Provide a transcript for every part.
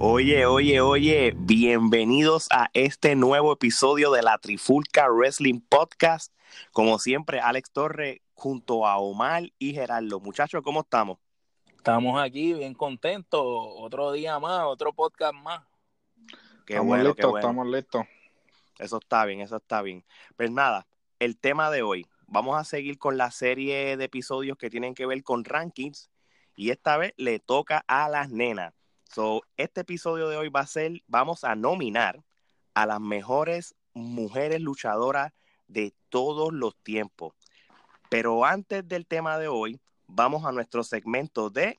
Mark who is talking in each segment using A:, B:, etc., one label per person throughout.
A: Oye, oye, oye, bienvenidos a este nuevo episodio de la Trifulca Wrestling Podcast. Como siempre, Alex Torre junto a Omar y Gerardo. Muchachos, ¿cómo estamos?
B: Estamos aquí bien contentos. Otro día más, otro podcast más.
C: Qué estamos bueno, listos, estamos listos.
A: Eso está bien, eso está bien. Pues nada, el tema de hoy. Vamos a seguir con la serie de episodios que tienen que ver con rankings. Y esta vez le toca a las nenas. So, este episodio de hoy va a ser, vamos a nominar a las mejores mujeres luchadoras de todos los tiempos. Pero antes del tema de hoy, vamos a nuestro segmento de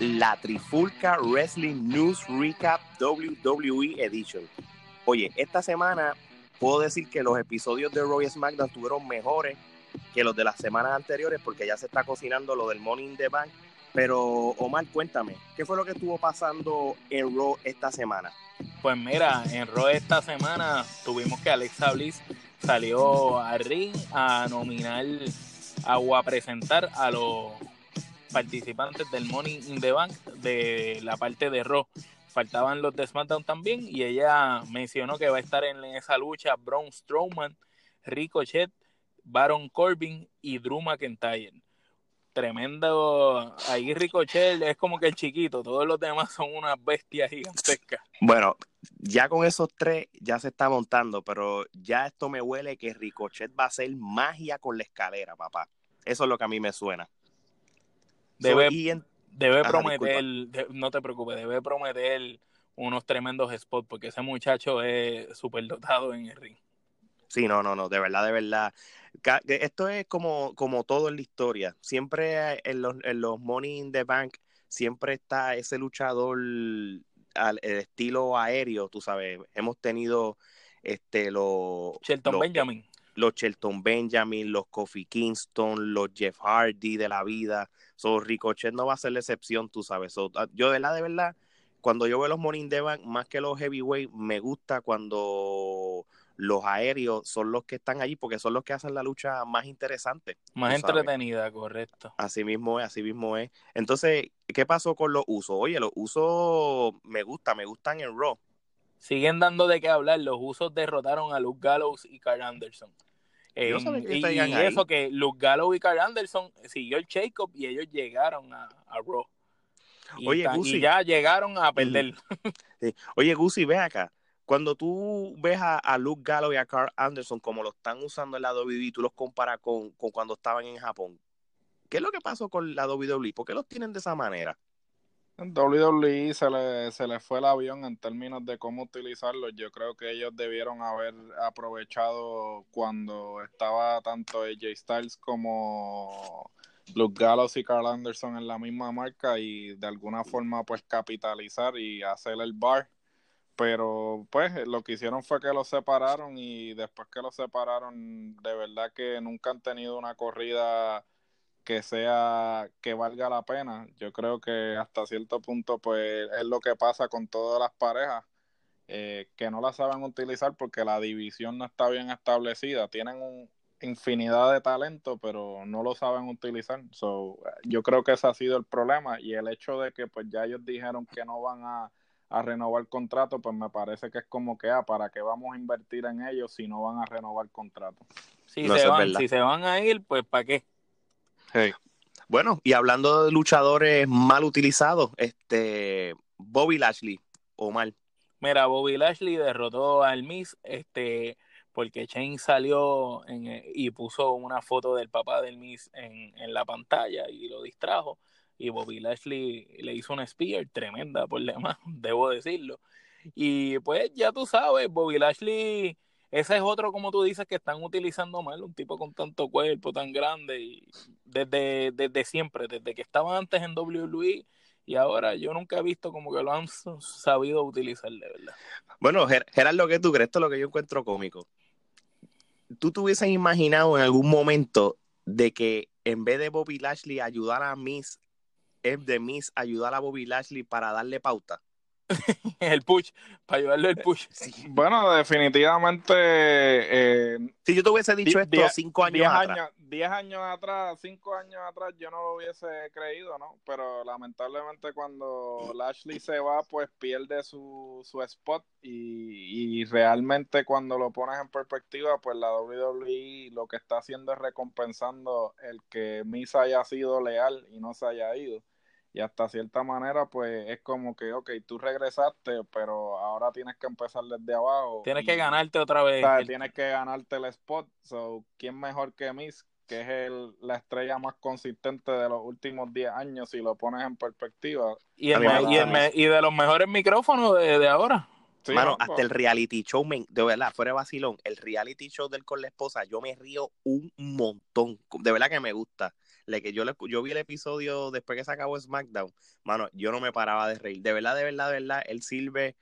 A: la Trifulca Wrestling News Recap WWE Edition. Oye, esta semana puedo decir que los episodios de Roy SmackDown estuvieron mejores que los de las semanas anteriores porque ya se está cocinando lo del Money in the Bank pero Omar, cuéntame, ¿qué fue lo que estuvo pasando en Raw esta semana?
B: Pues mira, en Raw esta semana tuvimos que Alexa Bliss salió a ring a nominar o a presentar a los participantes del Money in the Bank de la parte de Raw. Faltaban los de SmackDown también y ella mencionó que va a estar en esa lucha Braun Strowman, Ricochet, Baron Corbin y Drew McIntyre tremendo. Ahí Ricochet es como que el chiquito, todos los demás son unas bestias gigantescas.
A: Bueno, ya con esos tres ya se está montando, pero ya esto me huele que Ricochet va a ser magia con la escalera, papá. Eso es lo que a mí me suena.
B: Debe, debe prometer, no te preocupes, debe prometer unos tremendos spots porque ese muchacho es súper dotado en el ring.
A: Sí, no, no, no, de verdad, de verdad. Esto es como, como todo en la historia. Siempre en los, en los Money in the Bank, siempre está ese luchador al el estilo aéreo, tú sabes. Hemos tenido este los
B: Shelton Benjamin.
A: Los Shelton Benjamin, los Kofi Kingston, los Jeff Hardy de la vida. So, Ricochet no va a ser la excepción, tú sabes. Ah, yo de verdad, de verdad, cuando yo veo los Money in the Bank, más que los heavyweight, me gusta cuando los aéreos son los que están allí porque son los que hacen la lucha más interesante.
B: Más entretenida, correcto.
A: Así mismo es, así mismo es. Entonces, ¿qué pasó con los usos? Oye, los usos me gusta, me gustan en Raw.
B: Siguen dando de qué hablar. Los usos derrotaron a Luke Gallows y Carl Anderson. y, eso que Luke Gallows y Carl Anderson siguió el shake-up y ellos llegaron a, Raw. Y, Oye, y ya llegaron a perder.
A: Oye, Gusi, ve acá cuando tú ves a, Luke Gallo y a Carl Anderson como lo están usando en la WWE, tú los comparas con, cuando estaban en Japón. ¿Qué es lo que pasó con la WWE? ¿Por qué los tienen de esa manera?
C: En WWE se le, se le fue el avión en términos de cómo utilizarlos. Yo creo que ellos debieron haber aprovechado cuando estaba tanto AJ Styles como Luke Gallows y Carl Anderson en la misma marca y de alguna forma pues capitalizar y hacer el bar pero pues lo que hicieron fue que los separaron y después que los separaron de verdad que nunca han tenido una corrida que sea que valga la pena. Yo creo que hasta cierto punto pues es lo que pasa con todas las parejas eh, que no la saben utilizar porque la división no está bien establecida. Tienen un, infinidad de talento pero no lo saben utilizar. So, yo creo que ese ha sido el problema y el hecho de que pues ya ellos dijeron que no van a a renovar el contrato, pues me parece que es como que, ah, ¿para qué vamos a invertir en ellos si no van a renovar el contrato?
B: Si, se, van, si se van a ir, pues ¿para qué?
A: Bueno, y hablando de luchadores mal utilizados, este Bobby Lashley, o mal.
B: Mira, Bobby Lashley derrotó al Miss, este, porque Shane salió en, y puso una foto del papá del Miss en, en la pantalla y lo distrajo y Bobby Lashley le hizo una spear tremenda por demás, debo decirlo. Y pues ya tú sabes, Bobby Lashley, ese es otro como tú dices que están utilizando mal, un tipo con tanto cuerpo tan grande y desde, desde siempre, desde que estaba antes en WWE y ahora yo nunca he visto como que lo han sabido utilizar de verdad.
A: Bueno, Gerardo, ¿qué tú crees? Esto es lo que yo encuentro cómico. ¿Tú te hubieses imaginado en algún momento de que en vez de Bobby Lashley ayudar a Miss, es de Miss ayudar a Bobby Lashley para darle pauta?
B: el push, para ayudarle el push.
C: Bueno, definitivamente. Eh,
A: si yo te hubiese dicho esto cinco años
C: diez
A: atrás.
C: Años, diez años atrás, cinco años atrás, yo no lo hubiese creído, ¿no? Pero lamentablemente cuando Lashley se va, pues pierde su, su spot y, y realmente cuando lo pones en perspectiva, pues la WWE lo que está haciendo es recompensando el que Misa haya sido leal y no se haya ido y hasta cierta manera pues es como que, ok, tú regresaste, pero ahora tienes que empezar desde abajo.
B: Tienes que ganarte otra vez.
C: Tienes que ganarte el spot. So, ¿quién mejor que Miss, que es el, la estrella más consistente de los últimos 10 años, si lo pones en perspectiva?
B: Y, y, de los mejores micrófonos de, ahora.
A: Sí, Mano, hasta el reality show, de verdad, fuera de vacilón, el reality show del con la esposa, yo me río un montón. De verdad que me gusta que yo, yo vi el episodio después que se acabó SmackDown, mano, yo no me paraba de reír. De verdad, de verdad, de verdad, él sirve.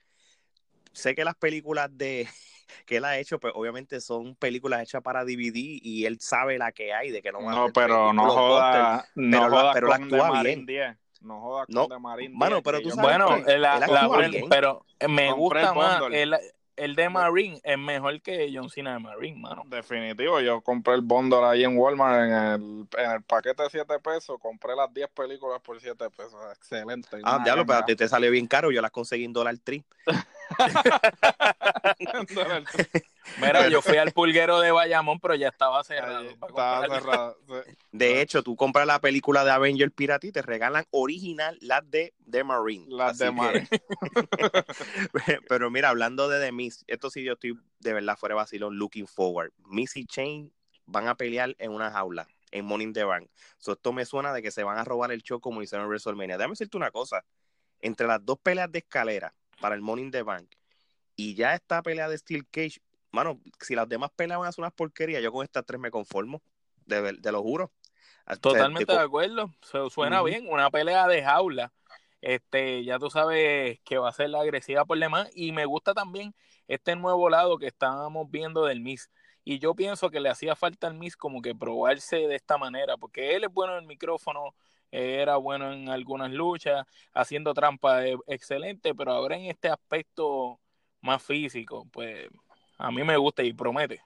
A: Sé que las películas de que él ha hecho, pues obviamente son películas hechas para DVD y él sabe la que hay, de que no
C: No, pero no joda, no pero, joda pero con actúa bien. No joda con
A: no, Bueno, pero tú sabes
B: bueno, pero me gusta más el, el de Marine es mejor que John Cena de Marine, mano.
C: Definitivo, yo compré el bundle ahí en Walmart en el, en el paquete de 7 pesos, compré las 10 películas por 7 pesos, excelente.
A: Ah, diablo, pero a ti te salió bien caro, yo las conseguí en Dollar Tree.
B: Mira, yo fui al pulguero de Bayamón, pero ya estaba cerrado.
C: estaba cerrado.
A: De hecho, tú compras la película de Avenger Pirate y te regalan original las de The Marine.
C: Las de Marine.
A: pero mira, hablando de The Miss, esto sí yo estoy de verdad fuera de vacilón, looking forward. Missy y Chain van a pelear en una jaula en Morning the Bank. esto me suena de que se van a robar el show como hicieron en WrestleMania. Déjame decirte una cosa. Entre las dos peleas de escalera para el Morning the Bank y ya esta pelea de Steel Cage, mano, si las demás peleas van a ser unas porquerías, yo con estas tres me conformo, de, lo juro.
B: Totalmente de acuerdo, Se, suena bien, una pelea de jaula, este, ya tú sabes que va a ser la agresiva por demás, y me gusta también este nuevo lado que estábamos viendo del Miss, y yo pienso que le hacía falta al Miss como que probarse de esta manera, porque él es bueno en el micrófono, era bueno en algunas luchas, haciendo trampa eh, excelente, pero ahora en este aspecto más físico, pues a mí me gusta y promete.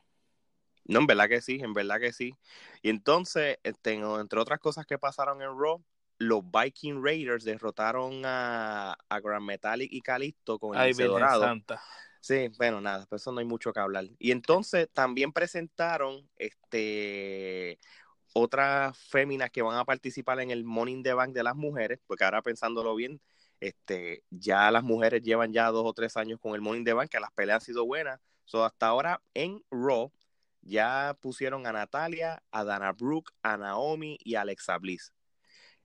A: No, en verdad que sí, en verdad que sí. Y entonces, este, entre otras cosas que pasaron en Raw, los Viking Raiders derrotaron a, a Grand Metalic y Calisto con el dorado. Santa. Sí, bueno, nada, pues eso no hay mucho que hablar. Y entonces también presentaron este otras féminas que van a participar en el Morning the Bank de las mujeres, porque ahora pensándolo bien, este, ya las mujeres llevan ya dos o tres años con el Morning the Bank, que las peleas han sido buenas. So, hasta ahora en Raw ya pusieron a Natalia, a Dana Brooke, a Naomi y a Alexa Bliss.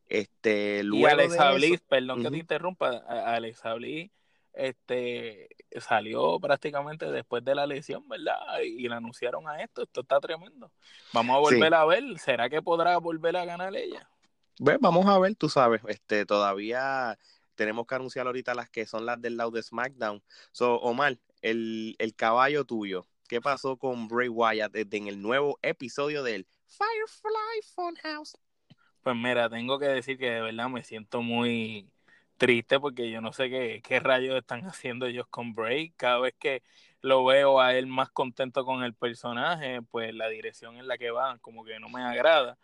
A: Este,
B: y Alexa Bliss, perdón que te interrumpa, Alexa Bliss este, salió prácticamente después de la lesión, ¿verdad? Y le anunciaron a esto, esto está tremendo. Vamos a volver a ver, ¿será que podrá volver a ganar ella?
A: Pues vamos a ver, tú sabes, este, todavía tenemos que anunciar ahorita las que son las del lado de SmackDown. So, Omar, el, el caballo tuyo, ¿qué pasó con Bray Wyatt en el nuevo episodio del Firefly Funhouse?
B: Pues mira, tengo que decir que de verdad me siento muy triste porque yo no sé qué, qué rayos están haciendo ellos con Bray. Cada vez que lo veo a él más contento con el personaje, pues la dirección en la que va como que no me agrada,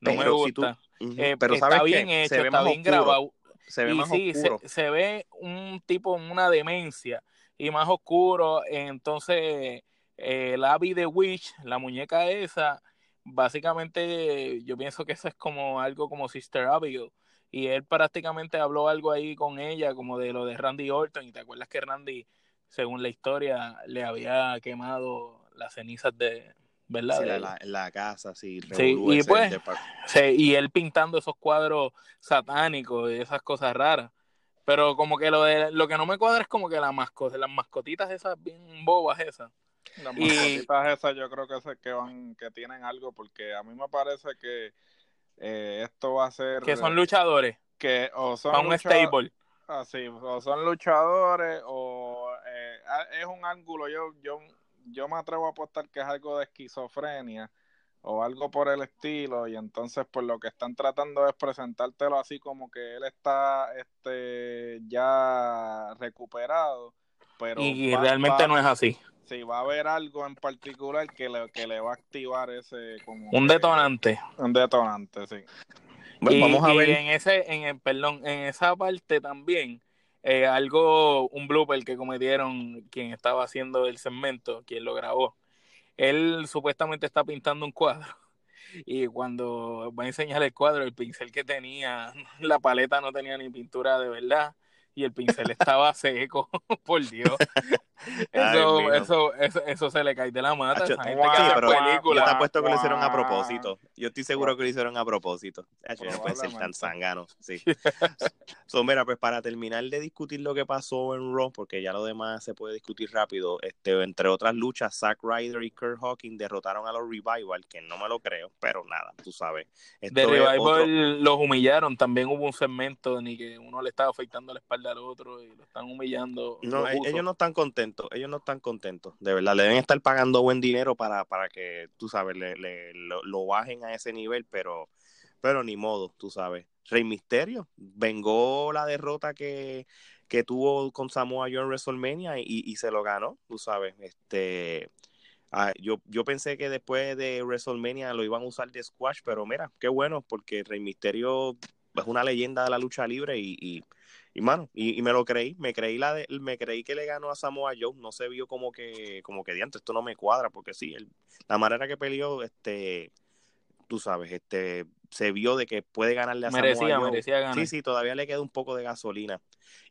B: no me gusta. Eh, pero está bien hecho, está bien grabado. Se ve y más sí, Se, ve un tipo, una demencia y más oscuro. Entonces, eh, la Abby de Witch, la muñeca esa, básicamente yo pienso que eso es como algo como Sister Abigail. Y él prácticamente habló algo ahí con ella, como de lo de Randy Orton. Y te acuerdas que Randy, según la historia, le había quemado las cenizas de, ¿verdad?
A: Sí, la, casa, sí.
B: y pues, y él pintando esos cuadros satánicos y esas cosas raras. Pero como que lo de lo que no me cuadra es como que las mascotas, las mascotitas esas bien bobas esas.
C: Las mascotitas esas yo creo que, que van, que tienen algo, porque a mí me parece que eh, esto va a ser...
B: Que son luchadores.
C: que o son
B: para un stable.
C: así, o son luchadores o eh, a- es un ángulo. Yo, yo, yo me atrevo a apostar que es algo de esquizofrenia o algo por el estilo y entonces pues lo que están tratando es presentártelo así como que él está este ya recuperado pero
B: Y
C: va-
B: realmente
C: va-
B: no es así.
C: Sí, va a haber algo en particular que le, que le va a activar ese como
B: Un
C: que-
B: detonante.
C: un detonante sí
B: y,
A: vamos a
B: y
A: ver.
B: en ese, en el, perdón, en esa parte también, eh, algo, un blooper que cometieron quien estaba haciendo el segmento, quien lo grabó. Él supuestamente está pintando un cuadro. Y cuando va a enseñar el cuadro, el pincel que tenía, la paleta no tenía ni pintura de verdad. Y el pincel estaba seco, por Dios. Eso, eso, eso, eso se le cae de la mata.
A: Hacho,
B: Esa gente
C: sí,
B: que hace
A: pero
B: películas.
A: Yo te apuesto que lo hicieron a propósito. Yo estoy seguro que lo hicieron a propósito. Hacho, no puede ser tan zángano. Sí. So, mira, pues para terminar de discutir lo que pasó en Raw, porque ya lo demás se puede discutir rápido, este, entre otras luchas, Zack Ryder y Kurt Hawking derrotaron a los Revival, que no me lo creo, pero nada, tú sabes. Esto
B: De Revival
A: otro-
B: los humillaron. También hubo un segmento ni que uno le estaba afeitando la espalda al otro y lo están humillando.
A: No, e- ellos no están contentos, ellos no están contentos, de verdad, le deben estar pagando buen dinero para, para que, tú sabes, le, le- lo, lo bajen a ese nivel, pero, pero ni modo, tú sabes. Rey Misterio vengó la derrota que, que tuvo con Samoa Joe en WrestleMania y, y se lo ganó, tú sabes. Este, ah, yo, yo pensé que después de WrestleMania lo iban a usar de squash, pero mira, qué bueno, porque Rey Misterio es una leyenda de la lucha libre y, y, y mano, y, y me lo creí, me creí la de, me creí que le ganó a Samoa Joe, no se vio como que, como que diantre, esto no me cuadra, porque sí, el- la manera que peleó, este, tú sabes, este, se vio de que puede ganarle a
B: merecía,
A: Samoa Joe.
B: merecía ganar.
A: Sí, sí, todavía le queda un poco de gasolina.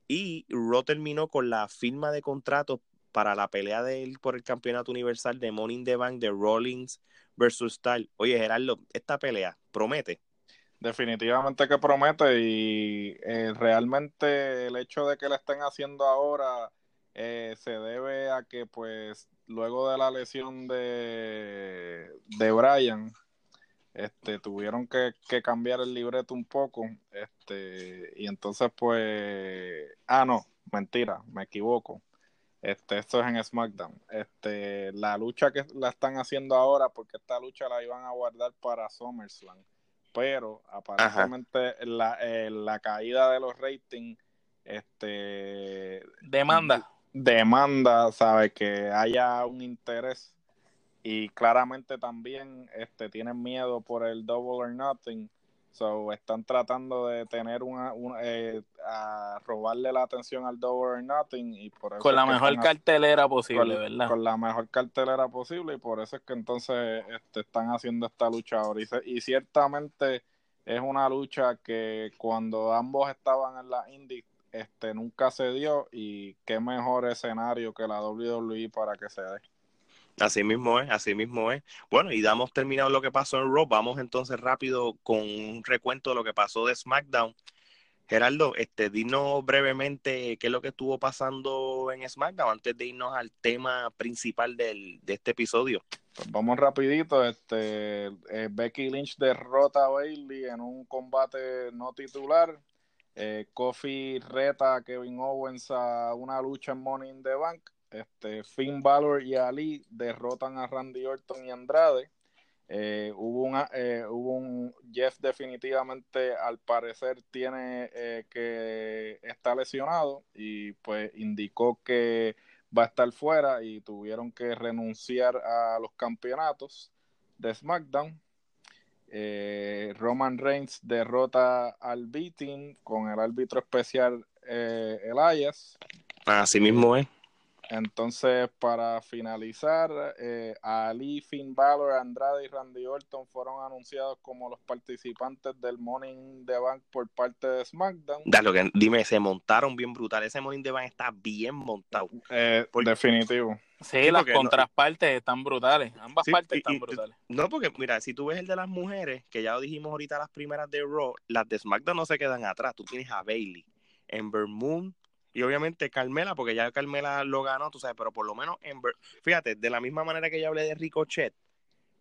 A: Y Raw terminó con la firma de contrato para la pelea de él por el campeonato universal de in the Bank de Rollins versus Style. Oye, Gerardo, esta pelea promete.
C: Definitivamente que promete y eh, realmente el hecho de que le estén haciendo ahora eh, se debe a que pues luego de la lesión de, de Brian este, tuvieron que, que cambiar el libreto un poco este, y entonces pues ah no, mentira, me equivoco. Este, esto es en SmackDown. Este, la lucha que la están haciendo ahora porque esta lucha la iban a guardar para SummerSlam pero aparentemente la, eh, la caída de los ratings este
B: Demanda.
C: demanda sabe que haya un interés. Y claramente también este tienen miedo por el double or nothing so están tratando de tener una, una, eh, a robarle la atención al double or nothing y por eso
B: Con la mejor
C: están
B: cartelera posible,
C: con,
B: ¿verdad?
C: con la mejor cartelera posible y por eso es que entonces este, están haciendo esta lucha ahora y, se- y ciertamente es una lucha que cuando ambos estaban en la indie este nunca se dio y qué mejor escenario que la WWE para que se dé
A: Así mismo es, así mismo es. Bueno, y damos terminado lo que pasó en Raw. Vamos entonces rápido con un recuento de lo que pasó de SmackDown. Gerardo, este, dinos brevemente qué es lo que estuvo pasando en SmackDown antes de irnos al tema principal del, de este episodio.
C: Pues vamos rapidito, este eh, Becky Lynch derrota a Bailey en un combate no titular. Eh, Kofi reta a Kevin Owens a una lucha en Money the Bank. Este, Finn Balor y Ali derrotan a Randy Orton y Andrade. Eh, hubo, eh, un Jeff definitivamente al parecer tiene eh, que está lesionado y pues indicó que va a estar fuera y tuvieron que renunciar a los campeonatos de SmackDown. Eh, Roman Reigns derrota al Beating con el árbitro especial Elias.
A: Así mismo es.
C: Entonces, para finalizar, eh, Ali, Finn Balor, Andrade y Randy Orton fueron anunciados como los participantes del Morning the Bank por parte de SmackDown.
A: Da, lo que, dime, se montaron bien brutal. Ese Morning de Van está bien montado.
C: Eh,
A: Por-
C: definitivo.
B: Sí,
A: Sí,
B: las
A: porque no-
B: contraspartes están brutales. Ambas
A: Sí,
B: partes
A: y-
B: están
A: y-
B: brutales.
A: No, porque mira, si tú ves el de las mujeres, que ya lo dijimos ahorita las primeras de Raw, las de SmackDown no se quedan atrás. Tú tienes a Bailey, Ember Moon y obviamente Carmela, porque ya Carmela lo ganó, tú sabes, pero por lo menos Ember, fíjate, de la misma manera que yo hablé de Ricochet,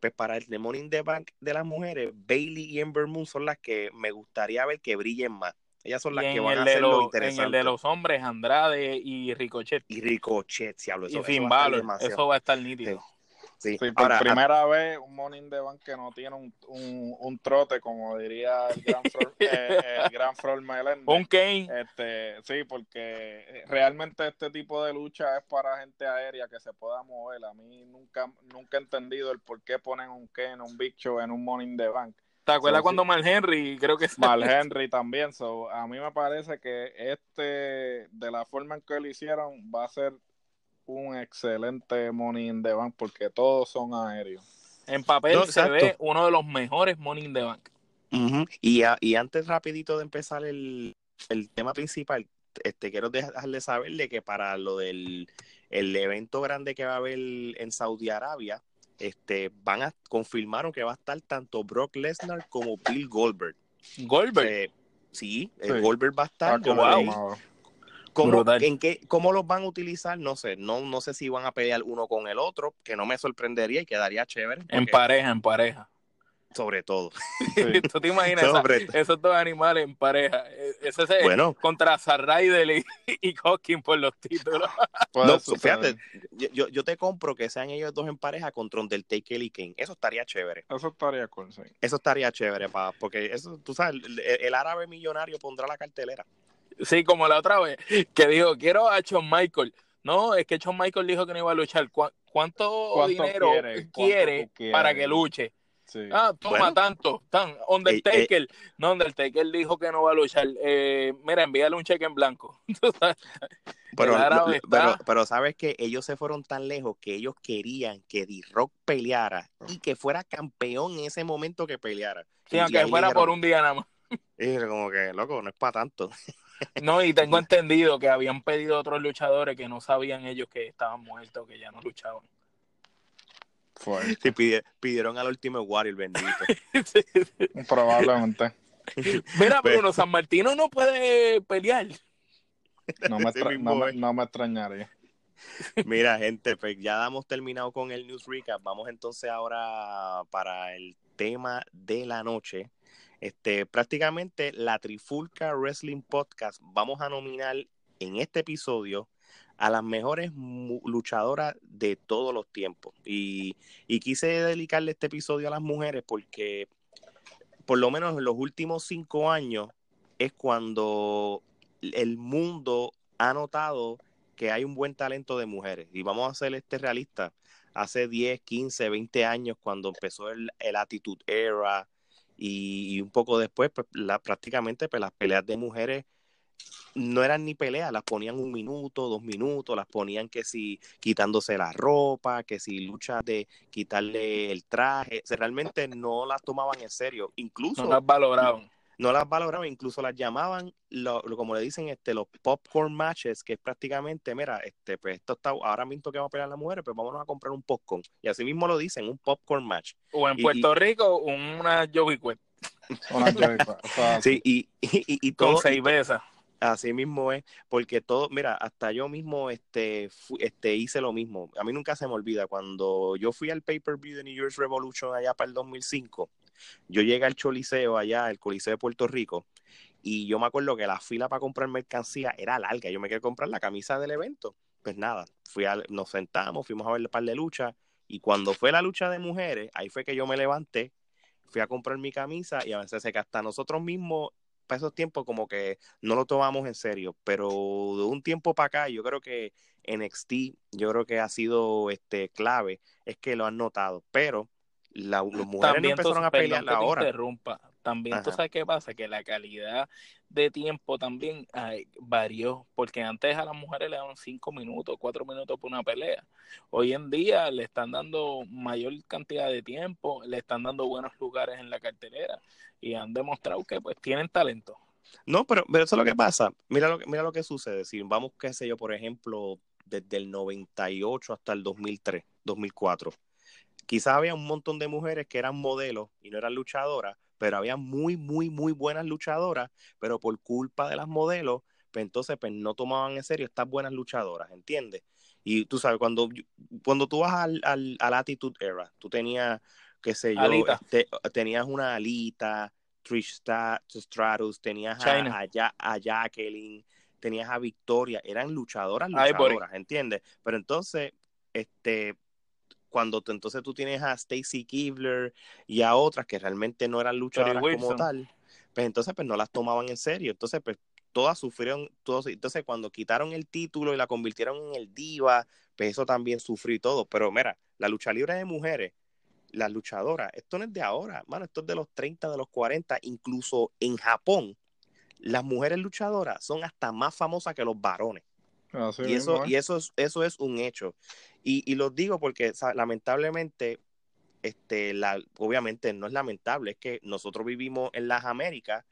A: pues para el Money in the Bank de las mujeres, Bailey y Ember Moon son las que me gustaría ver que brillen más Ellas son las
B: Y
A: que
B: en
A: van a hacer lo
B: los, en
A: interesante.
B: el de los hombres, Andrade y Ricochet.
A: Y Ricochet, si hablo, eso,
B: y
A: eso
B: Finn Balor. Eso va a estar nítido.
A: Sí.
C: Sí, por
A: Ahora,
C: primera vez un Morning de Bank que no tiene un, un, un trote, como diría el gran Flor, eh, el gran Flor Meléndez.
B: Un Kane.
C: Este, sí, porque realmente este tipo de lucha es para gente aérea que se pueda mover. A mí nunca, nunca he entendido el por qué ponen un Ken, un Big Show en un Morning de Bank.
B: ¿Te acuerdas
C: sí.
B: cuando Mal Henry creo que
C: Mal Henry también. So, a mí me parece que este, de la forma en que lo hicieron, va a ser un excelente Money in the Bank porque todos son aéreos.
B: En papel
A: No,
B: se ve uno de los mejores Money in the Bank.
A: Y, a- y antes rapidito de empezar el, el tema principal, este quiero dejarle saberle que para lo del el evento grande que va a haber en Saudi Arabia, este van a confirmaron que va a estar tanto Brock Lesnar como Bill Goldberg.
B: Goldberg.
A: Eh, sí, el
C: Sí.
A: Goldberg va a estar.
C: Ah,
B: wow.
A: ¿Cómo, en qué, ¿Cómo los van a utilizar? No sé. No, no sé si van a pelear uno con el otro, que no me sorprendería y quedaría chévere.
B: En pareja, en pareja.
A: sobre todo.
C: Sí.
B: ¿Tú te imaginas esa- esos dos animales en pareja? E- Ese es
A: Bueno,
B: contra Sarraidel y, y Hawking por los títulos.
A: No, fíjate, yo, yo- te compro que sean ellos dos en pareja contra Undertaker y Kane. Eso estaría chévere.
C: Eso estaría cool, sí.
A: Eso estaría chévere, pa, porque eso, tú sabes, el, el árabe millonario pondrá la cartelera.
B: Sí, como la otra vez, que dijo, quiero a Shawn Michael. No, es que Shawn Michael dijo que no iba a luchar. ¿Cu- ¿Cuánto,
C: ¿Cuánto
B: dinero
C: quiere?
B: para que luche?
C: sí.
B: Ah, toma
A: Bueno.
B: tanto, tan. Undertaker. No, Undertaker dijo que no va a luchar. Eh, mira, envíale un cheque en blanco.
A: Pero, pero, pero sabes que ellos se fueron tan lejos que ellos querían que D-Rock peleara y que fuera campeón en ese momento que peleara.
B: Sí,
A: Y-
B: aunque fuera
A: dijeron-
B: por un día nada más.
A: y como que, loco, no es para tanto.
B: No, y tengo entendido que habían pedido otros luchadores que no sabían ellos que estaban muertos, que ya no luchaban.
A: Sí, pidi- pidieron al último Warrior, bendito.
C: Probablemente.
B: Mira,
A: Pero-
B: Bruno, San Martino no puede pelear.
C: No me, no me-
A: es.
C: no me extrañaría.
A: Mira, gente, pues ya hemos terminado con el news recap. Vamos entonces ahora para el tema de la noche. Este, prácticamente la Trifulca Wrestling Podcast. Vamos a nominar en este episodio a las mejores luchadoras de todos los tiempos. Y, y quise dedicarle este episodio a las mujeres porque, por lo menos en los últimos cinco años, es cuando el mundo ha notado que hay un buen talento de mujeres. Y vamos a ser este realista. Hace 10, 15, 20 años, cuando empezó el, el Attitude Era y, y un poco después, pues, la, prácticamente pues, las peleas de mujeres no eran ni peleas, las ponían un minuto, dos minutos, las ponían que si quitándose la ropa, que si luchas de quitarle el traje, o sea, realmente no las tomaban en serio, incluso
B: No las valoraban.
A: No las valoraban, incluso las llamaban, lo, lo- como le dicen, este, los popcorn matches, que es prácticamente, mira, este, pues esto está, ahora mismo que va a pelear las mujeres, pues vámonos a comprar un popcorn. Y así mismo lo dicen, un popcorn match.
B: O en
A: Y-
B: Puerto Rico, una Joey Quest
C: Una joyita. O sea,
A: Sí, y, y, y- y
B: con
A: todo,
B: seis besas.
A: así mismo es, porque todo, mira, hasta yo mismo, este, este, hice lo mismo. A mí nunca se me olvida, cuando yo fui al pay-per-view de New Year's Revolution allá para el 2005, yo llegué al Choliseo allá, el Coliseo de Puerto Rico, y yo me acuerdo que la fila para comprar mercancía era larga. Yo me quería comprar la camisa del evento. Pues nada, fui a- nos sentamos, fuimos a ver el par de luchas, y cuando fue la lucha de mujeres, ahí fue que yo me levanté, fui a comprar mi camisa, y a veces que hasta nosotros mismos, para esos tiempos, como que no lo tomamos en serio. Pero de un tiempo para acá, yo creo que NXT, yo creo que ha sido este clave, es que lo han notado. Pero la, las mujeres no
B: También tú-
A: empezaron a
B: perdón
A: pelear
B: que te
A: ahora.
B: interrumpa. También tú
A: Ajá.
B: sabes qué pasa, que la calidad de tiempo también ay, varió, porque antes a las mujeres le daban cinco minutos, cuatro minutos por una pelea. Hoy en día le están dando mayor cantidad de tiempo, le están dando buenos lugares en la cartelera y han demostrado que pues tienen talento.
A: No, pero, pero eso es lo que pasa. Mira lo que, mira lo que sucede. Si vamos, qué sé yo, por ejemplo, desde el 98 hasta el 2003, 2004. Quizás había un montón de mujeres que eran modelos y no eran luchadoras, pero había muy, muy, muy buenas luchadoras, pero por culpa de las modelos, pues entonces pues no tomaban en serio estas buenas luchadoras, ¿entiendes? Y tú sabes, cuando, cuando tú vas al, al, al Attitude Era, tú tenías, qué sé yo, este, tenías una alita, Trish Stratus, tenías a, a, Jacqueline, tenías a Victoria, eran luchadoras, luchadoras, ¿entiendes? Pero entonces, este, cuando entonces tú tienes a Stacy Kibler y a otras que realmente no eran luchadoras como tal, pues entonces pues no las tomaban en serio. Entonces, pues todas sufrieron, todos, entonces cuando quitaron el título y la convirtieron en el diva, pues eso también sufrió y todo. Pero mira, la lucha libre de mujeres, las luchadoras, esto no es de ahora, mano, esto es de los 30, de los 40, incluso en Japón, las mujeres luchadoras son hasta más famosas que los varones. Y eso, y eso es, eso es un hecho. Y, y lo digo porque lamentablemente, este, la, obviamente no es lamentable, es que nosotros vivimos en las Américas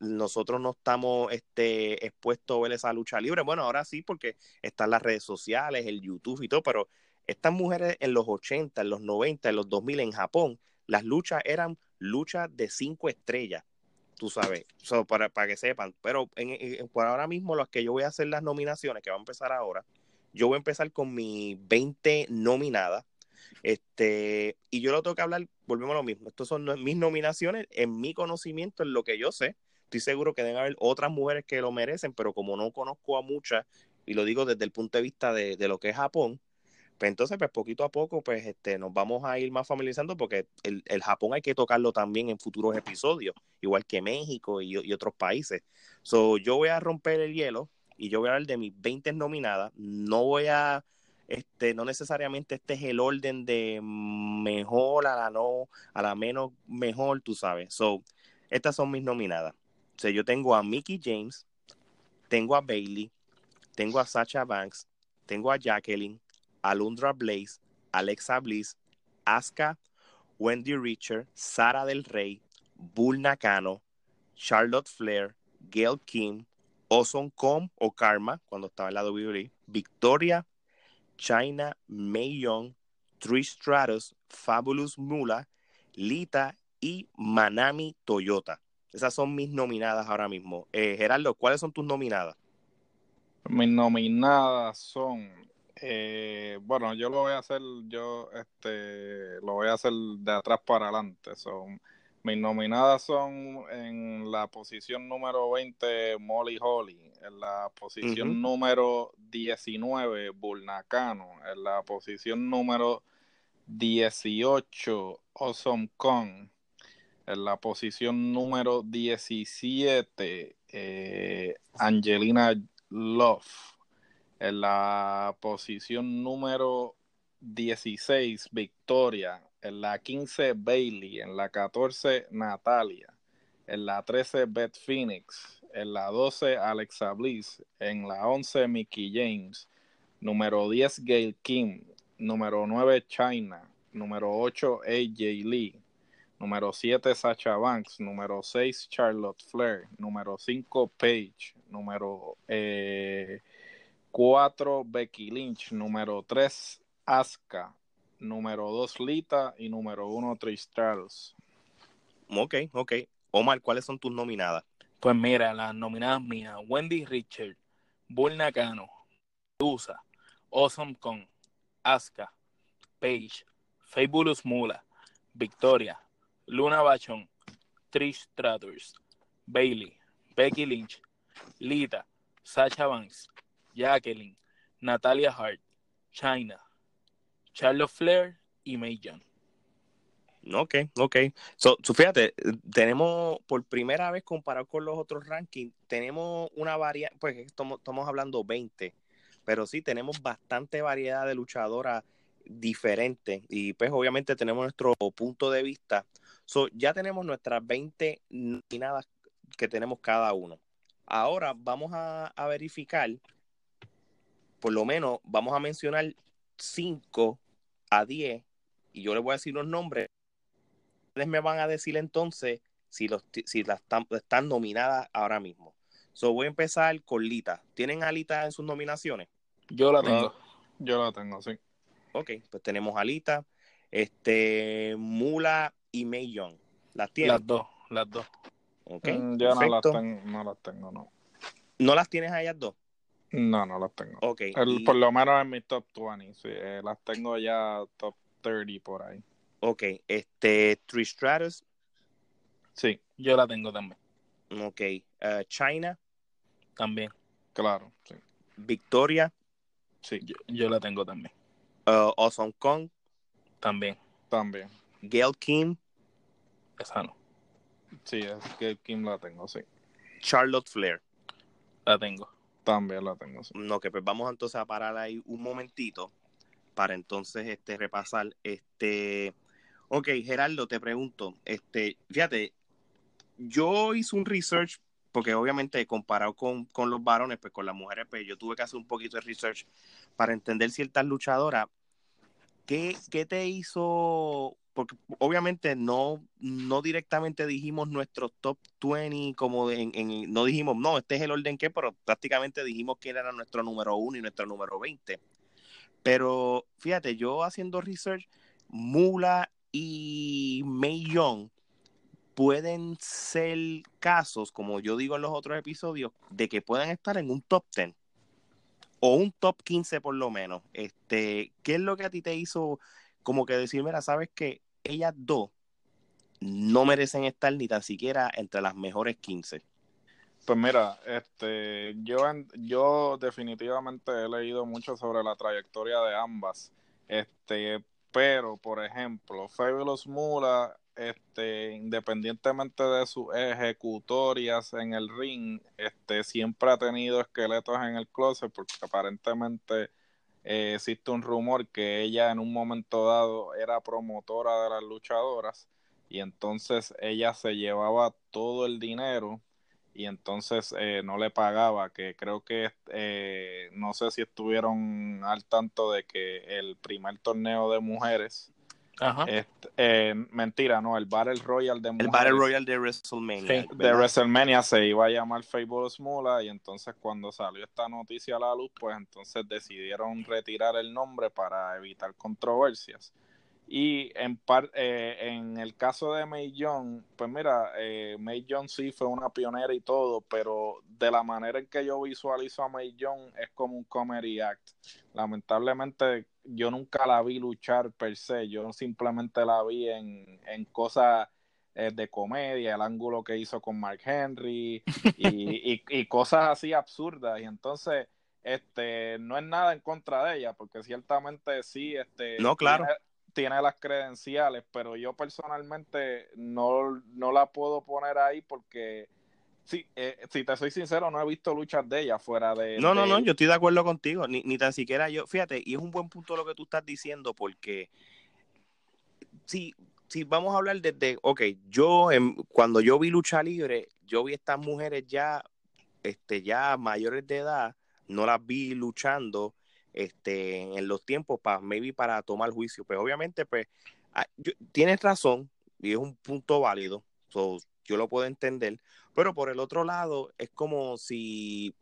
A: nosotros no estamos este, expuestos a ver esa lucha libre. Bueno, ahora sí, porque están las redes sociales, el YouTube y todo, pero estas mujeres en los 80, en los 90, en los 2000 en Japón, las luchas eran luchas de cinco estrellas, tú sabes, para, para que sepan. Pero en, por ahora mismo, las que yo voy a hacer las nominaciones, que va a empezar ahora, yo voy a empezar con mis 20 nominadas. Este, y yo lo tengo que hablar, volvemos a lo mismo. Estas son mis nominaciones, en mi conocimiento, en lo que yo sé. Estoy seguro que deben haber otras mujeres que lo merecen, pero como no conozco a muchas, y lo digo desde el punto de vista de, lo que es Japón, pues entonces, pues poquito a poco, pues este, nos vamos a ir más familiarizando porque el, Japón hay que tocarlo también en futuros episodios, igual que México y, y, otros países. So, yo voy a romper el hielo y yo voy a hablar de mis 20 nominadas. No voy a este, no necesariamente este es el orden de mejor a la no, a la menos mejor, tú sabes. So, estas son mis nominadas. Yo tengo a Mickey James, tengo a Bailey, tengo a Sacha Banks, tengo a Jacqueline, Alundra Blaze, Alexa Bliss, Asuka, Wendy Richard, Sara del Rey, Bull Nakano, Charlotte Flair, Gail Kim, Ozone Com o Karma, cuando estaba en la WWE, Victoria China Mei Young, Trish Stratus, Fabulous Mula, Lita y Manami Toyota. Esas son mis nominadas ahora mismo. Eh, Gerardo, ¿cuáles son tus nominadas?
C: Mis nominadas son, eh, bueno, yo lo voy a hacer, yo este, lo voy a hacer de atrás para adelante. Son mis nominadas son en la posición número 20 Molly Holly, en la posición número 19 Bulnacano, en la posición número 18 Awesome Kong, en la posición número 17 eh, Angelina Love, en la posición número 16 Victoria, en la 15 Bailey, en la 14 Natalia, en la 13 Beth Phoenix, en la 12 Alexa Bliss, en la 11 Mickey James, número 10 Gail Kim, número 9 China, número 8 AJ Lee, número 7 Sacha Banks, número 6 Charlotte Flair, número 5 Paige, número 4 eh, Becky Lynch, número 3 Asuka, número 2 Lita y número 1 Trish
A: Ok, ok. Omar, ¿cuáles son tus nominadas?
B: Pues mira, las nominadas mías, Wendy Richard, Bull Nakano, Usa, Awesome Con, Asuka, Paige, Fabulous Mula, Victoria, Luna Bachon, Trish Stratus, Bailey, Becky Lynch, Lita, Sacha Banks, Jacqueline, Natalia Hart, China, Charlotte Flair y May Young.
A: Ok, ok. So, fíjate, tenemos por primera vez comparado con los otros rankings, tenemos una variedad, pues estamos, estamos hablando 20, pero sí tenemos bastante variedad de luchadoras diferentes y pues obviamente tenemos nuestro punto de vista. So, ya tenemos nuestras 20 nominadas que tenemos cada uno. Ahora vamos a, a verificar, por lo menos vamos a mencionar 5 a 10 y yo les voy a decir los nombres. Ustedes me van a decir entonces si, los, si las están, nominadas ahora mismo. So, voy a empezar con Lita. ¿Tienen a Lita en sus nominaciones?
B: Yo la tengo.
C: yo la tengo, sí.
A: Ok, pues tenemos a Lita, este, Mula y May Young. ¿Las tienen?
B: Las dos, las dos.
A: Ok,
C: mm, yo no las, tengo, no las tengo, no.
A: ¿No las tienes a ellas dos?
C: No, no las tengo.
A: Ok.
C: Por lo menos en mi top 20, sí, eh, las tengo ya top 30 por ahí.
A: Ok, este, Trish Stratus.
C: Sí.
B: Yo la tengo también.
A: Ok. Uh, China.
B: También.
C: Claro, sí.
A: Victoria.
C: Sí.
B: Yo, yo la tengo también.
A: Uh, Awesome Kong.
B: También.
C: También.
A: Gail Kim.
B: Esa no.
C: Sí, es que Kim la tengo, sí.
A: Charlotte Flair.
B: La tengo.
C: También la tengo.
A: No, que pues vamos entonces a parar ahí un momentito para entonces este repasar este ok Gerardo te pregunto este fíjate yo hice un research porque obviamente comparado con, con los varones pues con las mujeres pues yo tuve que hacer un poquito de research para entender ciertas luchadoras ¿qué, qué te hizo porque obviamente no, no directamente dijimos nuestro top 20 como en, en, no dijimos, no, este es el orden que, pero prácticamente dijimos que era nuestro número 1 y nuestro número 20. Pero fíjate, yo haciendo research, Mula y Mei Young pueden ser casos, como yo digo en los otros episodios, de que puedan estar en un top 10 o un top 15 por lo menos. Este, ¿Qué es lo que a ti te hizo como que decir, mira, sabes que ellas dos no merecen estar ni tan siquiera entre las mejores 15?
C: Pues mira, este, yo, yo definitivamente he leído mucho sobre la trayectoria de ambas, este, pero por ejemplo, Fabulous Mula, este, independientemente de sus ejecutorias en el ring, este, siempre ha tenido esqueletos en el closet porque aparentemente eh, existe un rumor que ella en un momento dado era promotora de las luchadoras y entonces ella se llevaba todo el dinero y entonces eh, no le pagaba, que creo que eh, no sé si estuvieron al tanto de que el primer torneo de mujeres,
B: Ajá.
C: este, eh, mentira, no, el Battle Royal de mujeres,
A: El Battle Royal de WrestleMania.
B: Sí,
C: de. WrestleMania se iba a llamar Fabulous Mula y entonces cuando salió esta noticia a la luz, pues entonces decidieron retirar el nombre para evitar controversias. Y en, par, eh, en el caso de May Young, pues mira, eh, May Young sí fue una pionera y todo, pero de la manera en que yo visualizo a May Young es como un comedy act. Lamentablemente yo nunca la vi luchar per se, yo simplemente la vi en, en cosas eh, de comedia, el ángulo que hizo con Mark Henry y, y, y cosas así absurdas. Y entonces este no es nada en contra de ella porque ciertamente sí este
A: No, claro.
C: tiene, tiene las credenciales pero yo personalmente no, no la puedo poner ahí porque sí, eh, si te soy sincero no he visto luchas de ella fuera de
A: No, no,
C: de-
A: no, yo estoy de acuerdo contigo, ni, ni tan siquiera yo, fíjate, y es un buen punto lo que tú estás diciendo, porque si, si vamos a hablar desde, ok, yo en- cuando yo vi lucha libre, yo vi estas mujeres ya, este, ya mayores de edad, no las vi luchando, este, en los tiempos para, maybe para tomar juicio, pues obviamente, pues, ah, yo- tienes razón, y es un punto válido, so, yo lo puedo entender, pero por el otro lado, es como si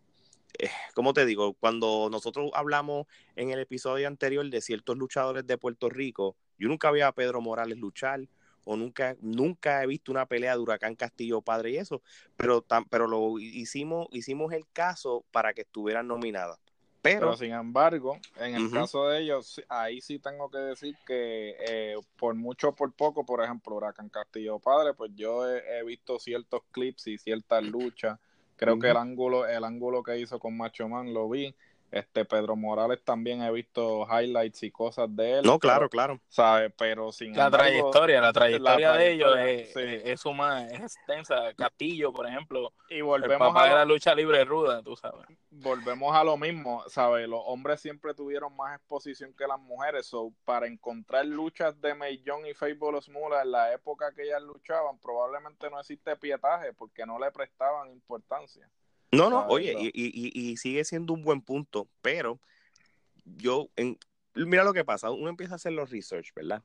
A: eh, ¿cómo te digo? Cuando nosotros hablamos en el episodio anterior de ciertos luchadores de Puerto Rico, yo nunca vi a Pedro Morales luchar o nunca, nunca he visto una pelea de Huracán Castillo Padre y eso, pero, tam- pero lo hicimos, hicimos el caso para que estuvieran nominadas. Pero,
C: Pero sin embargo, en el caso de ellos, ahí sí tengo que decir que eh, por mucho o por poco, por ejemplo, Huracán Castillo Padre, pues yo he, he visto ciertos clips y ciertas luchas. Creo que el ángulo, el ángulo que hizo con Macho Man lo vi. Este Pedro Morales también he visto highlights y cosas de él.
A: no,
C: pero,
A: claro, claro.
C: ¿sabes? Pero sin
B: La
C: embargo,
B: trayectoria, la trayectoria
C: la
B: de ellos es,
C: sí.
B: es, suma- es extensa. Castillo, por ejemplo,
C: y
B: el
C: volvemos
B: papá
C: a
B: de
C: lo-
B: la lucha libre ruda, tú sabes.
C: volvemos a lo mismo, ¿sabes? Los hombres siempre tuvieron más exposición que las mujeres, so, para encontrar luchas de May Young y Fabulous Mula en la época que ellas luchaban, probablemente no existe pietaje porque no le prestaban importancia.
A: No, no, oye, y, y- sigue siendo un buen punto, pero yo, en, mira lo que pasa, uno empieza a hacer los research, ¿verdad?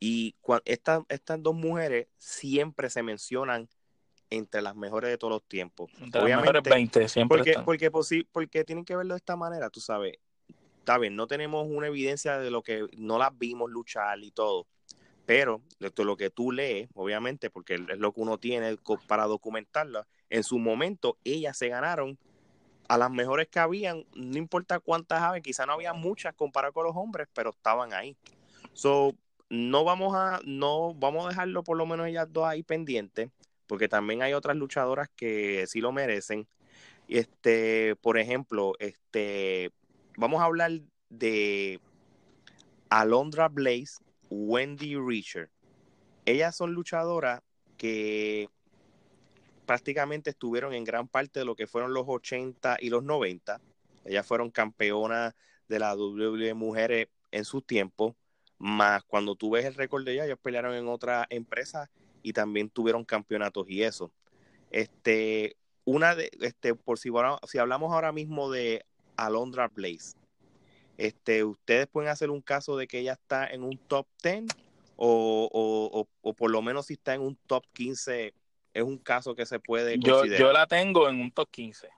A: Y cua- estas estas dos mujeres siempre se mencionan entre las mejores de todos los tiempos.
B: Entre las mejores 20 siempre
A: Porque,
B: están.
A: porque, porque tienen que verlo de esta manera, tú sabes. Está bien, no tenemos una evidencia de lo que no las vimos luchar y todo. Pero esto, lo que tú lees, obviamente, porque es lo que uno tiene para documentarla, en su momento ellas se ganaron a las mejores que habían, no importa cuántas aves, quizá no había muchas comparado con los hombres, pero estaban ahí. So, no vamos a, no, vamos a dejarlo por lo menos ellas dos ahí pendientes, porque también hay otras luchadoras que sí lo merecen. Este, por ejemplo, este, vamos a hablar de Alondra Blaze, Wendy Richer. Ellas son luchadoras que prácticamente estuvieron en gran parte de lo que fueron los 80 y los 90. Ellas fueron campeonas de la WWE Mujeres en su tiempo, más cuando tú ves el récord de ellas, ellos pelearon en otra empresa y también tuvieron campeonatos y eso. Este, una de, este, por si, si hablamos ahora mismo de Alondra Blaze, este, ustedes pueden hacer un caso de que ella está en un top 10 o, o, o, por lo menos si está en un top 15, es un caso que se puede
B: yo, Yo la tengo en un top 15.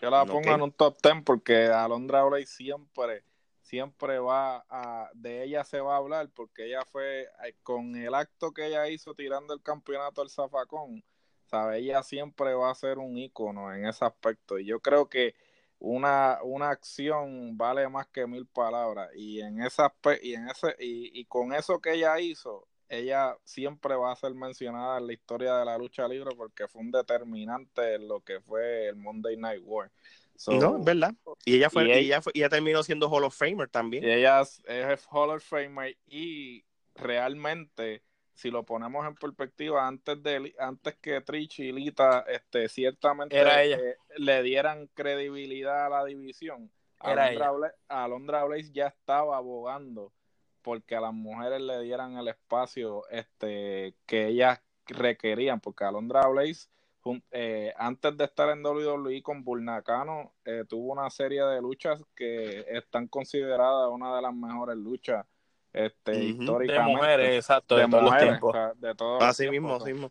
C: Yo la pongo en un top 10 porque Alondra Blaze siempre siempre va a, de ella se va a hablar porque ella fue, eh, con el acto que ella hizo tirando el campeonato al zafacón, sabe, ella siempre va a ser un ícono en ese aspecto. Y yo creo que una, una acción vale más que mil palabras. Y en esa y en ese, y, y con eso que ella hizo, ella siempre va a ser mencionada en la historia de la lucha libre porque fue un determinante en lo que fue el Monday Night War
A: no, es verdad. Y ella fue, y ella, fue, ella terminó siendo Hall of Famer también.
C: Y ella es, Hall of Famer y realmente, si lo ponemos en perspectiva, antes de antes que Trish y Lita, este, ciertamente eh, le dieran credibilidad a la división, Alondra Blaze, Alondra Blaze ya estaba abogando porque a las mujeres le dieran el espacio este que ellas requerían, porque Alondra Blaze eh, antes de estar en WWE con Burnacano, eh, tuvo una serie de luchas que están consideradas una de las mejores luchas este, históricamente.
B: De mujeres, exacto, de, todos los tiempos.
C: de todos
A: Así mismo, así mismo.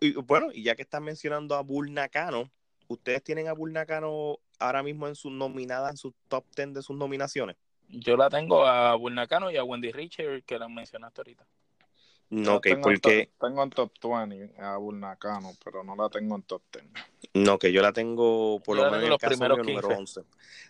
A: y, bueno, y ya que están mencionando a Burnacano, ¿ustedes tienen a Burnacano ahora mismo en sus nominadas, en su top 10 de sus nominaciones?
B: Yo la tengo a Burnacano y a Wendy Richard, que la mencionaste ahorita.
A: No, ok, porque...
C: tengo en top 20 a Burnacano, pero no la tengo en top 10.
A: No, que yo la tengo por lo menos en el caso número 11.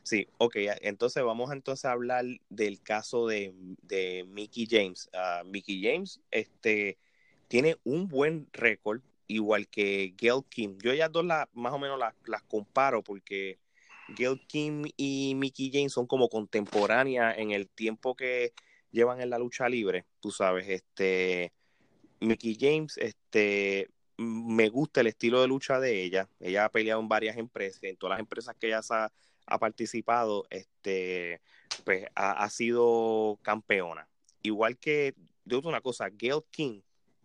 A: Sí, ok, entonces vamos entonces a hablar del caso de, de Mickey James. Uh, Mickey James este, tiene un buen récord, igual que Gail Kim. Yo ya dos la, más o menos las, las comparo porque Gail Kim y Mickey James son como contemporáneas en el tiempo que llevan en la lucha libre, tú sabes, este, Mickey James, este, me gusta el estilo de lucha de ella, ella ha peleado en varias empresas, en todas las empresas que ella ha, participado, este, pues ha, sido campeona. Igual que, de otra cosa, Gail King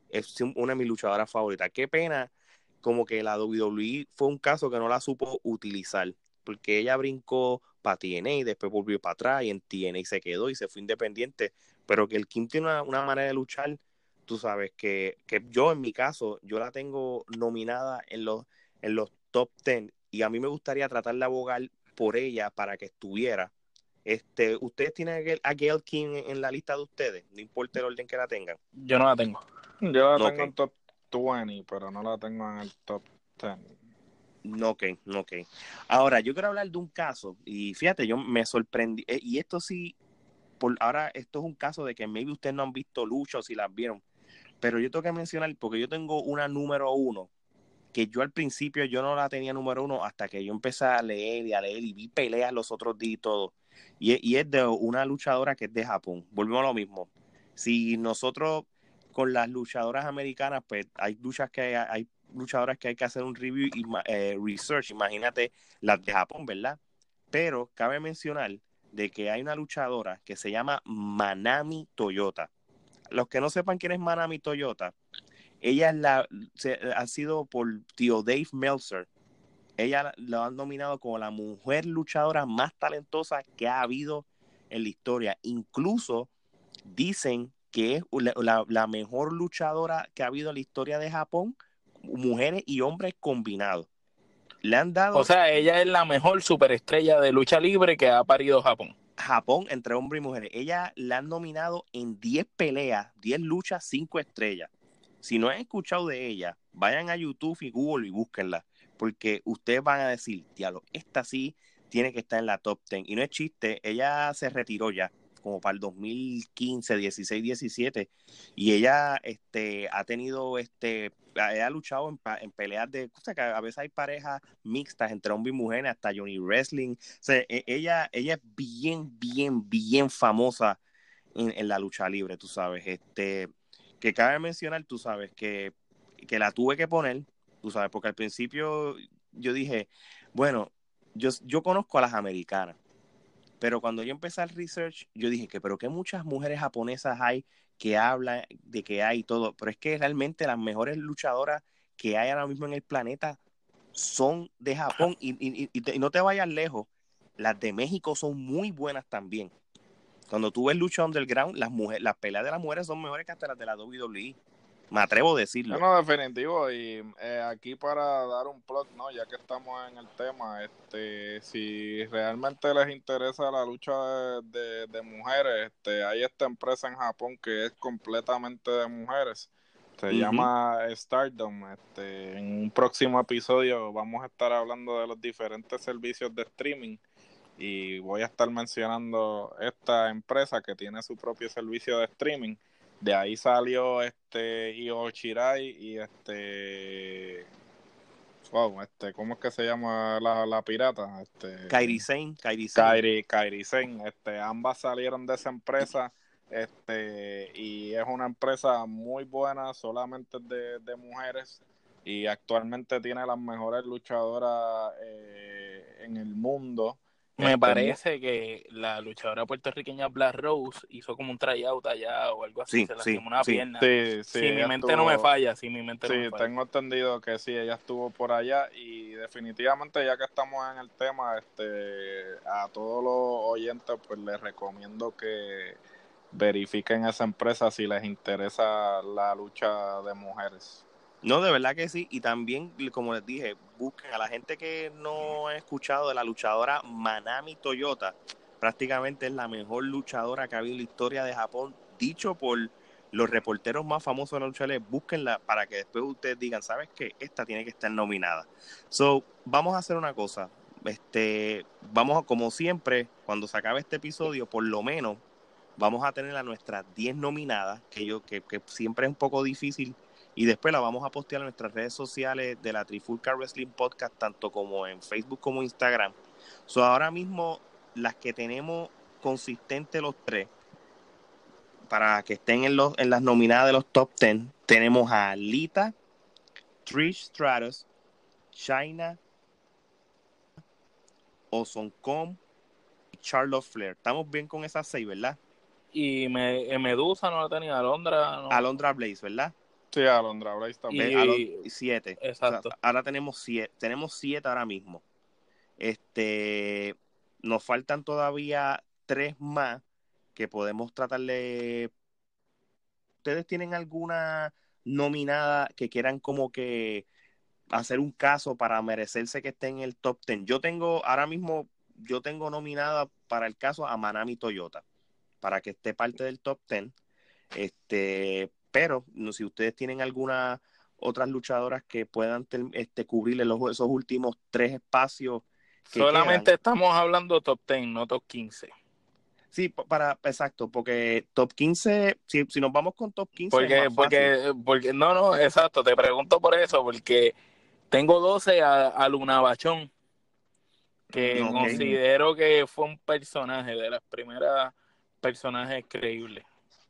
A: es una de mis luchadoras favoritas. Qué pena, como que la WWE fue un caso que no la supo utilizar porque ella brincó para TNA y después volvió para atrás y en TNA se quedó y se fue independiente, pero que el Kim tiene una, manera de luchar, tú sabes, que, que, yo en mi caso, yo la tengo nominada en los, en los top 10 y a mí me gustaría tratar de abogar por ella para que estuviera. Este, ¿Ustedes tienen a Gail King en la lista de ustedes? No importa el orden que la tengan.
B: Yo no la tengo.
C: Yo la tengo en top 20, pero no la tengo en el top 10.
A: No, ok, ok. Ahora, yo quiero hablar de un caso, y fíjate, yo me sorprendí, eh, y esto sí, por ahora, esto es un caso de que maybe ustedes no han visto luchas si las vieron, pero yo tengo que mencionar, porque yo tengo una número uno, que yo al principio yo no la tenía número uno hasta que yo empecé a leer y a leer y vi peleas los otros días y todo. Y, es de una luchadora que es de Japón. Volvemos a lo mismo. Si nosotros con las luchadoras americanas, pues hay luchas que hay luchadoras que hay que hacer un review y eh, research, imagínate las de Japón, ¿verdad? Pero cabe mencionar de que hay una luchadora que se llama Manami Toyota. Los que no sepan quién es Manami Toyota, ella la, ha sido por tío Dave Meltzer. Ella la han nominado como la mujer luchadora más talentosa que ha habido en la historia. Incluso dicen que es la mejor luchadora que ha habido en la historia de Japón mujeres y hombres combinados. Le han dado.
B: O sea, ella es la mejor superestrella de lucha libre que ha parido Japón.
A: Japón entre hombres y mujeres. Ella la han nominado en 10 peleas, 10 luchas, 5 estrellas. Si no han escuchado de ella, vayan a YouTube y Google y búsquenla, porque ustedes van a decir, diablo, esta sí tiene que estar en la top 10. Y no es chiste, ella se retiró ya como para el 2015, 16, 17, y ella este, ha tenido, este, ha luchado en, peleas de, o sea, a veces hay parejas mixtas entre hombre y mujer, hasta Johnny Wrestling, o e, ella, ella es bien, bien, bien famosa en, la lucha libre, tú sabes, este, que cabe mencionar, tú sabes, que, que la tuve que poner, tú sabes, porque al principio yo dije, bueno, yo, yo conozco a las americanas, pero cuando yo empecé el research, yo dije que, pero qué muchas mujeres japonesas hay que hablan de que hay todo, pero es que realmente las mejores luchadoras que hay ahora mismo en el planeta son de Japón y, no te vayas lejos, las de México son muy buenas también. Cuando tú ves lucha underground, las mujeres, las peleas de las mujeres son mejores que hasta las de la WWE. Me atrevo a decirlo.
C: No, definitivo. Y eh, aquí para dar un plot, ¿no? Ya que estamos en el tema, este, si realmente les interesa la lucha de, mujeres, este, hay esta empresa en Japón que es completamente de mujeres. Se llama Stardom. Este, en un próximo episodio vamos a estar hablando de los diferentes servicios de streaming y voy a estar mencionando esta empresa que tiene su propio servicio de streaming de ahí salió este Io Chirai y este wow, este, ¿cómo es que se llama la, la pirata? Este
A: Kairi Sane, Kairi
C: Kairi, Kairi este, ambas salieron de esa empresa este y es una empresa muy buena solamente de, de mujeres y actualmente tiene las mejores luchadoras eh, en el mundo
B: me este, parece que la luchadora puertorriqueña Black Rose hizo como un tryout allá o algo así, se lastimó una pierna.
C: Sí,
B: si mi mente no me falla, si mi mente
C: sí,
B: no me
C: falla. tengo entendido que sí, ella estuvo por allá y definitivamente ya que estamos en el tema, este, a todos los oyentes pues les recomiendo que verifiquen esa empresa si les interesa la lucha de mujeres.
A: No, de verdad que sí. Y también, como les dije, busquen a la gente que no ha escuchado de la luchadora Manami Toyota. Prácticamente es la mejor luchadora que ha habido en la historia de Japón, dicho por los reporteros más famosos de la lucha libre. Búsquenla para que después ustedes digan, ¿sabes qué? Esta tiene que estar nominada. So, vamos a hacer una cosa. Este, vamos a, como siempre, cuando se acabe este episodio, por lo menos vamos a tener a nuestras 10 nominadas, que yo, que, que siempre es un poco difícil y después la vamos a postear en nuestras redes sociales de la Trifulca Wrestling Podcast, tanto como en Facebook como Instagram. So, ahora mismo, las que tenemos consistentes los tres, para que estén en, los, en las nominadas de los top 10, tenemos a Lita, Trish Stratus, China, Ozone Com y Charlotte Flair. Estamos bien con esas seis, ¿verdad?
B: Y me, Medusa no la tenía, Alondra. No.
A: Alondra Blaze, ¿verdad?
C: Sí, Alondra Blaze también.
A: Y, siete. Exacto. ahora tenemos siete, tenemos siete ahora mismo. Este, nos faltan todavía tres más que podemos tratarle. ¿Ustedes tienen alguna nominada que quieran como que hacer un caso para merecerse que esté en el top ten? Yo tengo, ahora mismo, yo tengo nominada para el caso a Manami Toyota, para que esté parte del top ten. Este, pero no, si ustedes tienen alguna otras luchadoras que puedan este, cubrirle los, esos últimos tres espacios.
B: Solamente estamos hablando top 10, no top 15.
A: Sí, para, exacto, porque top 15, si, si nos vamos con top 15.
B: Porque, porque, porque, no, no, exacto, te pregunto por eso, porque tengo 12 a, a Luna Bachón, que considero que fue un personaje de las primeras personajes creíbles.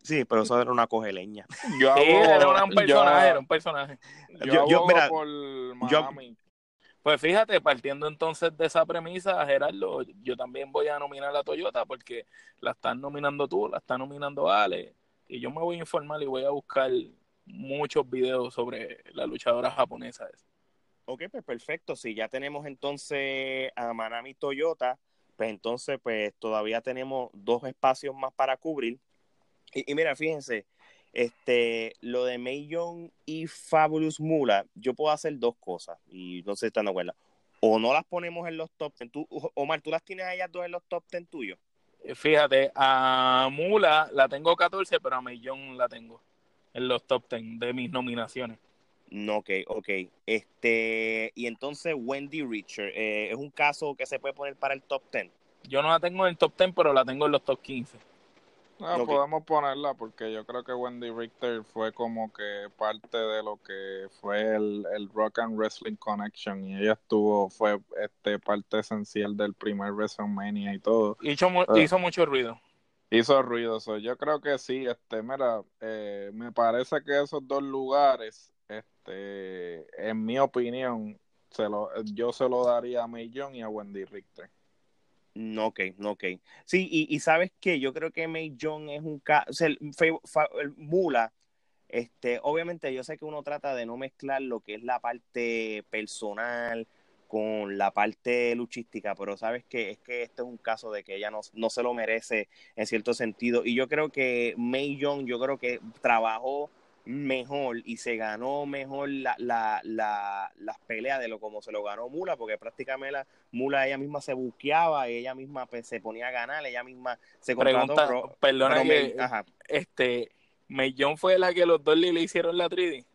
A: Sí, pero eso era una cogeleña.
B: Yo sí, era un personaje, era un personaje.
C: Yo, mira, por
B: pues fíjate, partiendo entonces de esa premisa, Gerardo, yo también voy a nominar a Toyota porque la están nominando tú, la está nominando Ale, y yo me voy a informar y voy a buscar muchos videos sobre la luchadora japonesa.
A: Ok, pues perfecto. Si ya tenemos entonces a Manami Toyota, pues entonces pues todavía tenemos dos espacios más para cubrir. Y, mira, fíjense, este, lo de Young y Fabulous Mula, yo puedo hacer dos cosas y no sé si están de acuerdo. O no las ponemos en los top 10. Tú, Omar, ¿tú las tienes a ellas dos en los top 10 tuyos?
B: Eh, fíjate, a Mula la tengo 14, pero a Young la tengo en los top 10 de mis nominaciones.
A: No, ok, ok. Este, y entonces Wendy Richard, eh, ¿es un caso que se puede poner para el top 10?
B: Yo no la tengo en el top 10, pero la tengo en los top 15.
C: No, podemos ponerla porque yo creo que Wendy Richter fue como que parte de lo que fue el, el Rock and Wrestling Connection y ella estuvo, fue este parte esencial del primer WrestleMania y todo.
B: Hizo,
C: Eh.
B: hizo mucho ruido.
C: Hizo ruido, so, yo creo que sí, este, mira, eh, me parece que esos dos lugares, este, en mi opinión, se lo, yo se lo daría a May Young y a Wendy Richter.
A: No, ok, no, ok. Sí, y, y sabes que yo creo que May John es un caso, sea, el, el Mula, este, obviamente yo sé que uno trata de no mezclar lo que es la parte personal con la parte luchística, pero sabes que es que este es un caso de que ella no, no se lo merece en cierto sentido. Y yo creo que May Young, yo creo que trabajó mejor y se ganó mejor la, la, la, las peleas de lo como se lo ganó Mula, porque prácticamente la, Mula ella misma se buqueaba, ella misma pues, se ponía a ganar, ella misma se.
B: Pregunta,
A: pero-
B: perdona
A: pero
B: que,
A: May- ajá.
B: este, Mellón fue la que los dos le hicieron la 3D.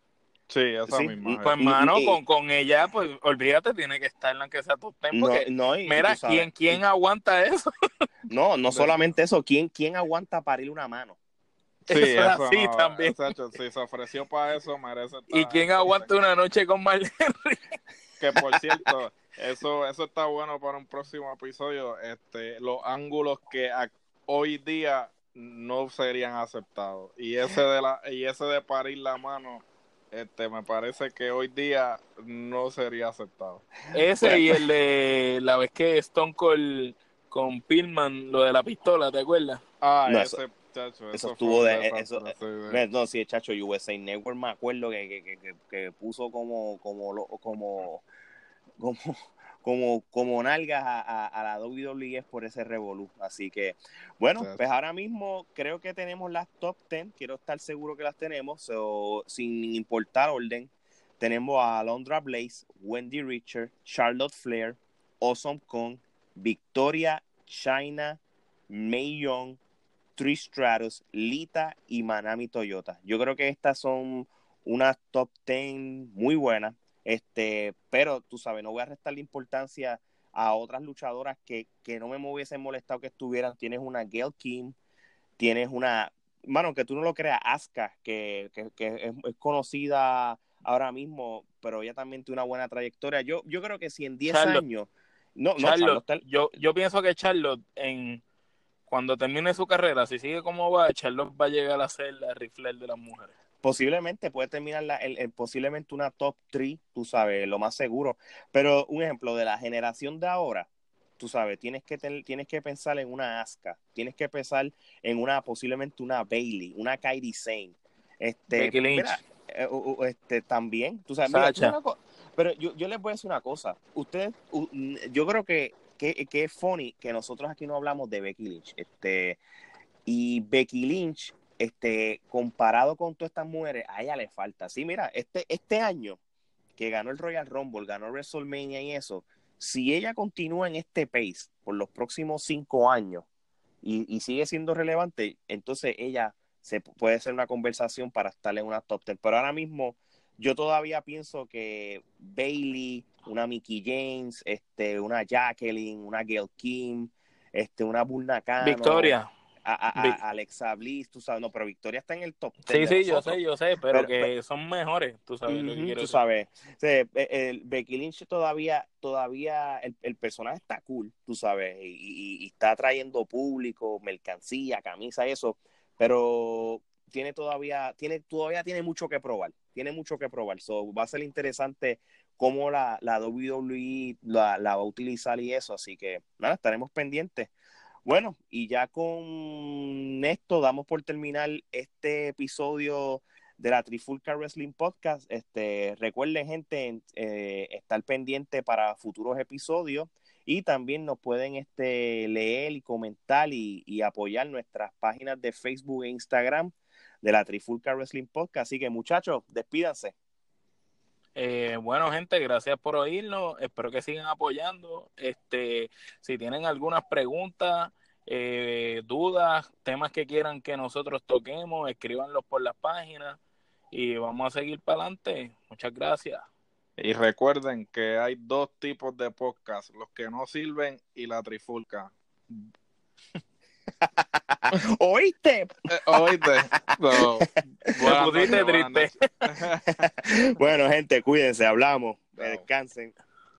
C: Sí, esa
A: Sí,
C: misma.
B: Pues,
A: Y-
B: mano,
A: y-
B: con, con ella, pues, olvídate, tiene que estar en la que sea top 10,
A: No,
B: porque,
A: no, y- y
B: mira, ¿quién, ¿quién aguanta eso?
A: No, no solamente eso, ¿quién, quién aguanta parir una mano?
C: Sí,
B: Eso es
C: eso
B: así
C: no,
B: también.
C: exacto, si se ofreció para eso, merece
B: ¿Y quién aguanta una noche con Marlene?
C: Que por cierto, eso, eso está bueno para un próximo episodio. Este, los ángulos que a- hoy día no serían aceptados. Y ese de la, y ese de parir la mano, este, me parece que hoy día no sería aceptado.
B: Ese y el de la vez que Stone Cold con Pillman, lo de la pistola, ¿te acuerdas?
C: Ah,
A: No,
C: ese, chacho,
A: eso estuvo de-
C: desastre,
A: eso- No, sí, chacho, USA Network me acuerdo que, que, que, que- puso como, como, como, como, como, como nalgas a, a, a la WWE por ese revolú. Así que, bueno, pues ahora mismo creo que tenemos las top 10, quiero estar seguro que las tenemos, so, sin importar orden. Tenemos a Alondra Blaze, Wendy Richard, Charlotte Flair, Awesome Kong, Victoria, China, May Young, Trish Stratus, Lita y Manami Toyota. Yo creo que estas son unas top 10 muy buenas, este, pero tú sabes, no voy a restarle importancia a otras luchadoras que, que no me hubiesen molestado que estuvieran. Tienes una Gail Kim, tienes una, bueno, que tú no lo creas, Asuka, que, que, que es, es conocida ahora mismo, pero ella también tiene una buena trayectoria. Yo, yo creo que si en 10
B: Charlotte.
A: años... No, no,
B: Charlotte, yo, yo pienso que Charlotte, en, cuando termine su carrera, si sigue como va, Charlotte va a llegar a ser la rifle de las mujeres.
A: posiblemente puede terminar la, el, el- posiblemente una top 3, tú sabes, lo más seguro. Pero un ejemplo de la generación de ahora, tú sabes, tienes que ten- tienes que pensar en una Asuka, tienes que pensar en una posiblemente una Bailey, una Kairi Sane. Este, mira, eh, este también, tú sabes, mira, una pero yo, yo les voy a decir una cosa, ustedes yo creo que, que, es funny que nosotros aquí no hablamos de Becky Lynch, este y Becky Lynch este, comparado con todas estas mujeres, a ella le falta. Sí, mira, este, este año que ganó el Royal Rumble, ganó WrestleMania y eso, si ella continúa en este pace por los próximos cinco años y, y sigue siendo relevante, entonces ella se puede ser una conversación para estar en una top 10. Pero ahora mismo yo todavía pienso que Bailey, una Mickey James, este, una Jacqueline, una Gail Kim, este, una Bull Nakano,
B: Victoria.
A: a, a- a- Alexa Bliss, tú sabes, no, pero Victoria está en el top 10
B: Sí, sí, yo sé, yo sé, pero,
A: Pero-
B: que son mejores, tú sabes lo que
A: Ujú,
B: quiero
A: tú
B: decir.
A: sabes, O sea, el, el Becky Lynch todavía, todavía el, el personaje está cool, tú sabes, y, y- y está trayendo público, mercancía, camisa, eso, pero tiene todavía, tiene, todavía tiene mucho que probar, tiene mucho que probar, so, va a ser interesante cómo la, la WWE la, la va a utilizar y eso, así que nada, estaremos pendientes. Bueno, y ya con esto damos por terminar este episodio de la Trifulca Wrestling Podcast. Este, recuerden, gente, eh, estar pendiente para futuros episodios y también nos pueden este, leer y comentar y, y apoyar nuestras páginas de Facebook e Instagram de la Trifulca Wrestling Podcast. Así que, muchachos, despídanse.
B: Eh, bueno, gente, gracias por oírnos. Espero que sigan apoyando. Este, si tienen algunas preguntas, eh, dudas, temas que quieran que nosotros toquemos, escríbanlos por las páginas y vamos a seguir para adelante. Muchas gracias.
C: Y recuerden que hay dos tipos de podcast, los que no sirven y la trifulca.
A: ¿Oíste?
C: Eh, Oíste. No. Buenas
B: triste.
A: Bueno, gente, cuídense, hablamos. Descansen.